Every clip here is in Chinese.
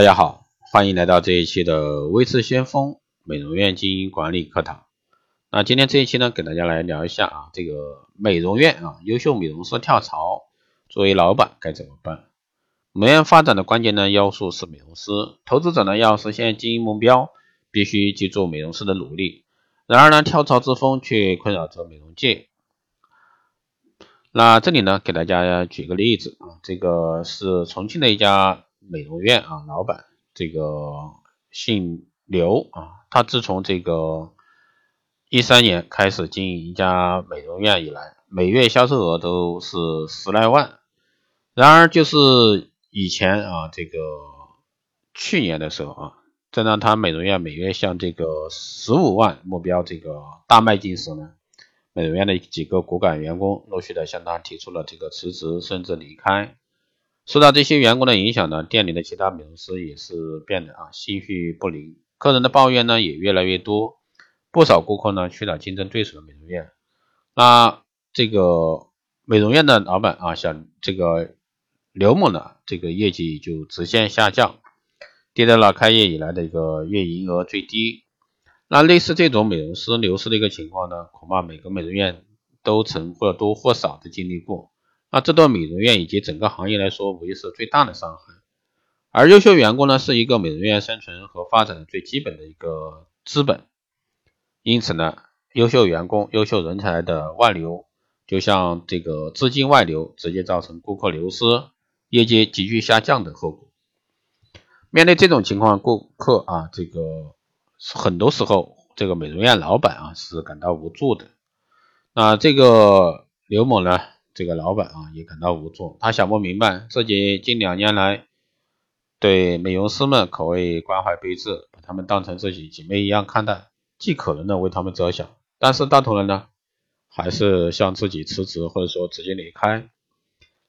大家好，欢迎来到这一期的微智先锋美容院经营管理课堂。那今天这一期呢，给大家来聊一下啊，这个美容院啊，优秀美容师跳槽，作为老板该怎么办？美容院发展的关键呢要素是美容师，投资者呢要实现经营目标，必须记住美容师的努力。然而呢，跳槽之风却困扰着美容界。那这里呢，给大家举个例子啊，这个是重庆的一家。美容院啊，老板这个姓刘啊，他自从这个一三年开始经营一家美容院以来，每月销售额都是十来万。然而就是以前啊，这个去年的时候啊，正当他美容院每月向这个十五万目标这个大迈进时呢，美容院的几个骨干员工陆续的向他提出了这个辞职甚至离开。受到这些员工的影响呢，店里的其他美容师也是变得啊心绪不宁，客人的抱怨呢也越来越多，不少顾客呢去了竞争对手的美容院，那这个美容院的老板啊，像这个刘某呢，这个业绩就直线下降，跌到了开业以来的一个月营业额最低。那类似这种美容师流失的一个情况呢，恐怕每个美容院都曾或多或少的经历过。那这对美容院以及整个行业来说，无疑是最大的伤害。而优秀员工呢，是一个美容院生存和发展的最基本的一个资本。因此呢，优秀员工、优秀人才的外流，就像这个资金外流，直接造成顾客流失、业绩急剧下降的后果。面对这种情况，顾客啊，这个很多时候，这个美容院老板啊是感到无助的。那这个刘某呢？这个老板啊也感到无助，他想不明白自己近两年来对美容师们可谓关怀备至，把他们当成自己姐妹一样看待，尽可能的为他们着想，但是到头来呢，还是向自己辞职或者说直接离开。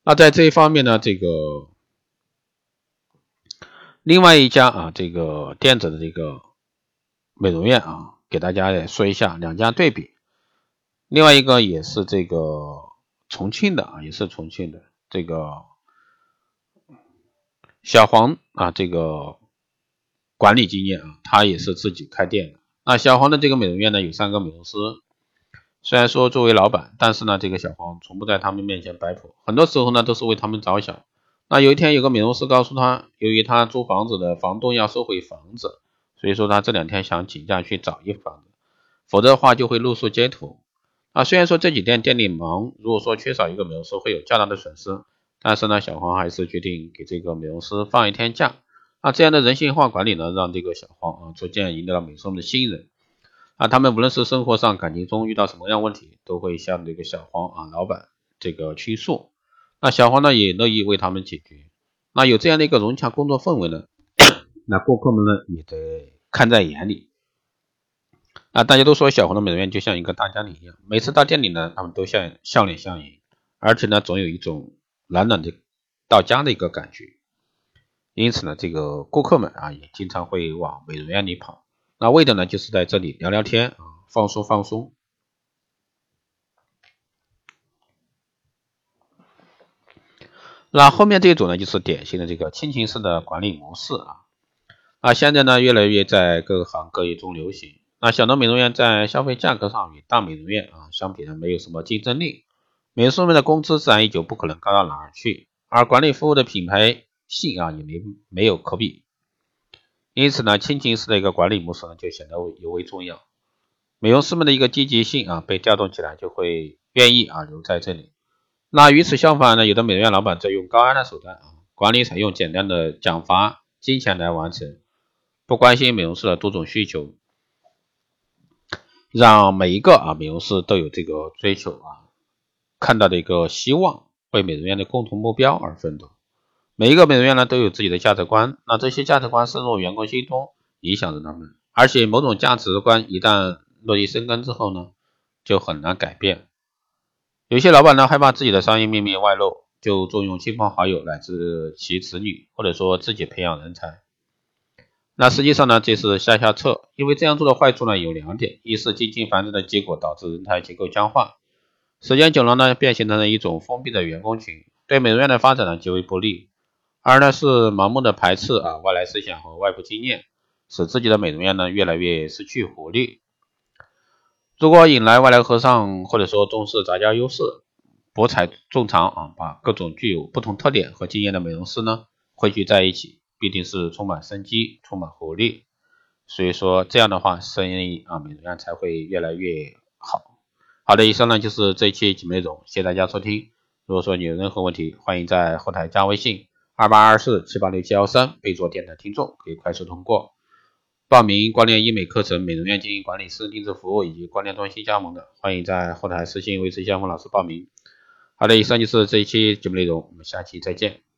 那在这一方面呢，这个另外一家啊这个电子的这个美容院啊，给大家也说一下两家对比，另外一个也是这个。重庆的啊，也是重庆的这个小黄啊，这个管理经验啊，他也是自己开店的。那小黄的这个美容院呢，有三个美容师，虽然说作为老板，但是呢，这个小黄从不在他们面前摆谱，很多时候呢，都是为他们着想。那有一天，有个美容师告诉他，由于他租房子的房东要收回房子，所以说他这两天想请假去找一房子，否则的话就会露宿街头。啊，虽然说这几天店里忙，如果说缺少一个美容师会有较大的损失，但是呢，小黄还是决定给这个美容师放一天假。啊，这样的人性化管理呢，让这个小黄啊逐渐赢得了美容的信任。啊，他们无论是生活上、感情中遇到什么样问题，都会向这个小黄啊老板这个倾诉。那小黄呢也乐意为他们解决。那有这样的一个融洽工作氛围呢，那顾客们呢也得看在眼里。啊，大家都说小红的美容院就像一个大家庭一样，每次到店里呢，他们都像笑脸相迎，而且呢，总有一种暖暖的到家的一个感觉。因此呢，这个顾客们啊，也经常会往美容院里跑，那为的呢，就是在这里聊聊天啊，放松放松。那后面这一种呢，就是典型的这个亲情式的管理模式啊，啊，现在呢，越来越在各行各业中流行。那小的美容院在消费价格上与大美容院啊相比呢，没有什么竞争力，美容师们的工资自然也就不可能高到哪儿去，而管理服务的品牌性啊也没没有可比，因此呢，亲情式的一个管理模式呢就显得尤为重要，美容师们的一个积极性啊被调动起来，就会愿意啊留在这里。那与此相反呢，有的美容院老板在用高压的手段啊，管理采用简单的奖罚、金钱来完成，不关心美容师的多种需求。让每一个啊美容师都有这个追求啊，看到的一个希望，为美容院的共同目标而奋斗。每一个美容院呢都有自己的价值观，那这些价值观深入员工心中，影响着他们。而且某种价值观一旦落地生根之后呢，就很难改变。有些老板呢害怕自己的商业秘密外露，就重用亲朋好友乃至其子女，或者说自己培养人才。那实际上呢，这是下下策，因为这样做的坏处呢有两点：一是近亲繁殖的结果导致人才结构僵化，时间久了呢，变形成了一种封闭的员工群，对美容院的发展呢极为不利；二呢是盲目的排斥啊外来思想和外部经验，使自己的美容院呢越来越失去活力。如果引来外来和尚，或者说重视杂交优势、博采众长啊，把各种具有不同特点和经验的美容师呢汇聚在一起，必定是充满生机、充满活力。所以说这样的话，生意啊美容院才会越来越好。好的，以上呢就是这一期节目内容，谢谢大家收听。如果说你有任何问题，欢迎在后台加微信二八二四七八六七幺三，备注电台听众，可以快速通过。报名光电医美课程、美容院经营管理、师定制服务以及光电中心加盟的，欢迎在后台私信维持项目老师报名。好的，以上就是这一期节目内容，我们下期再见。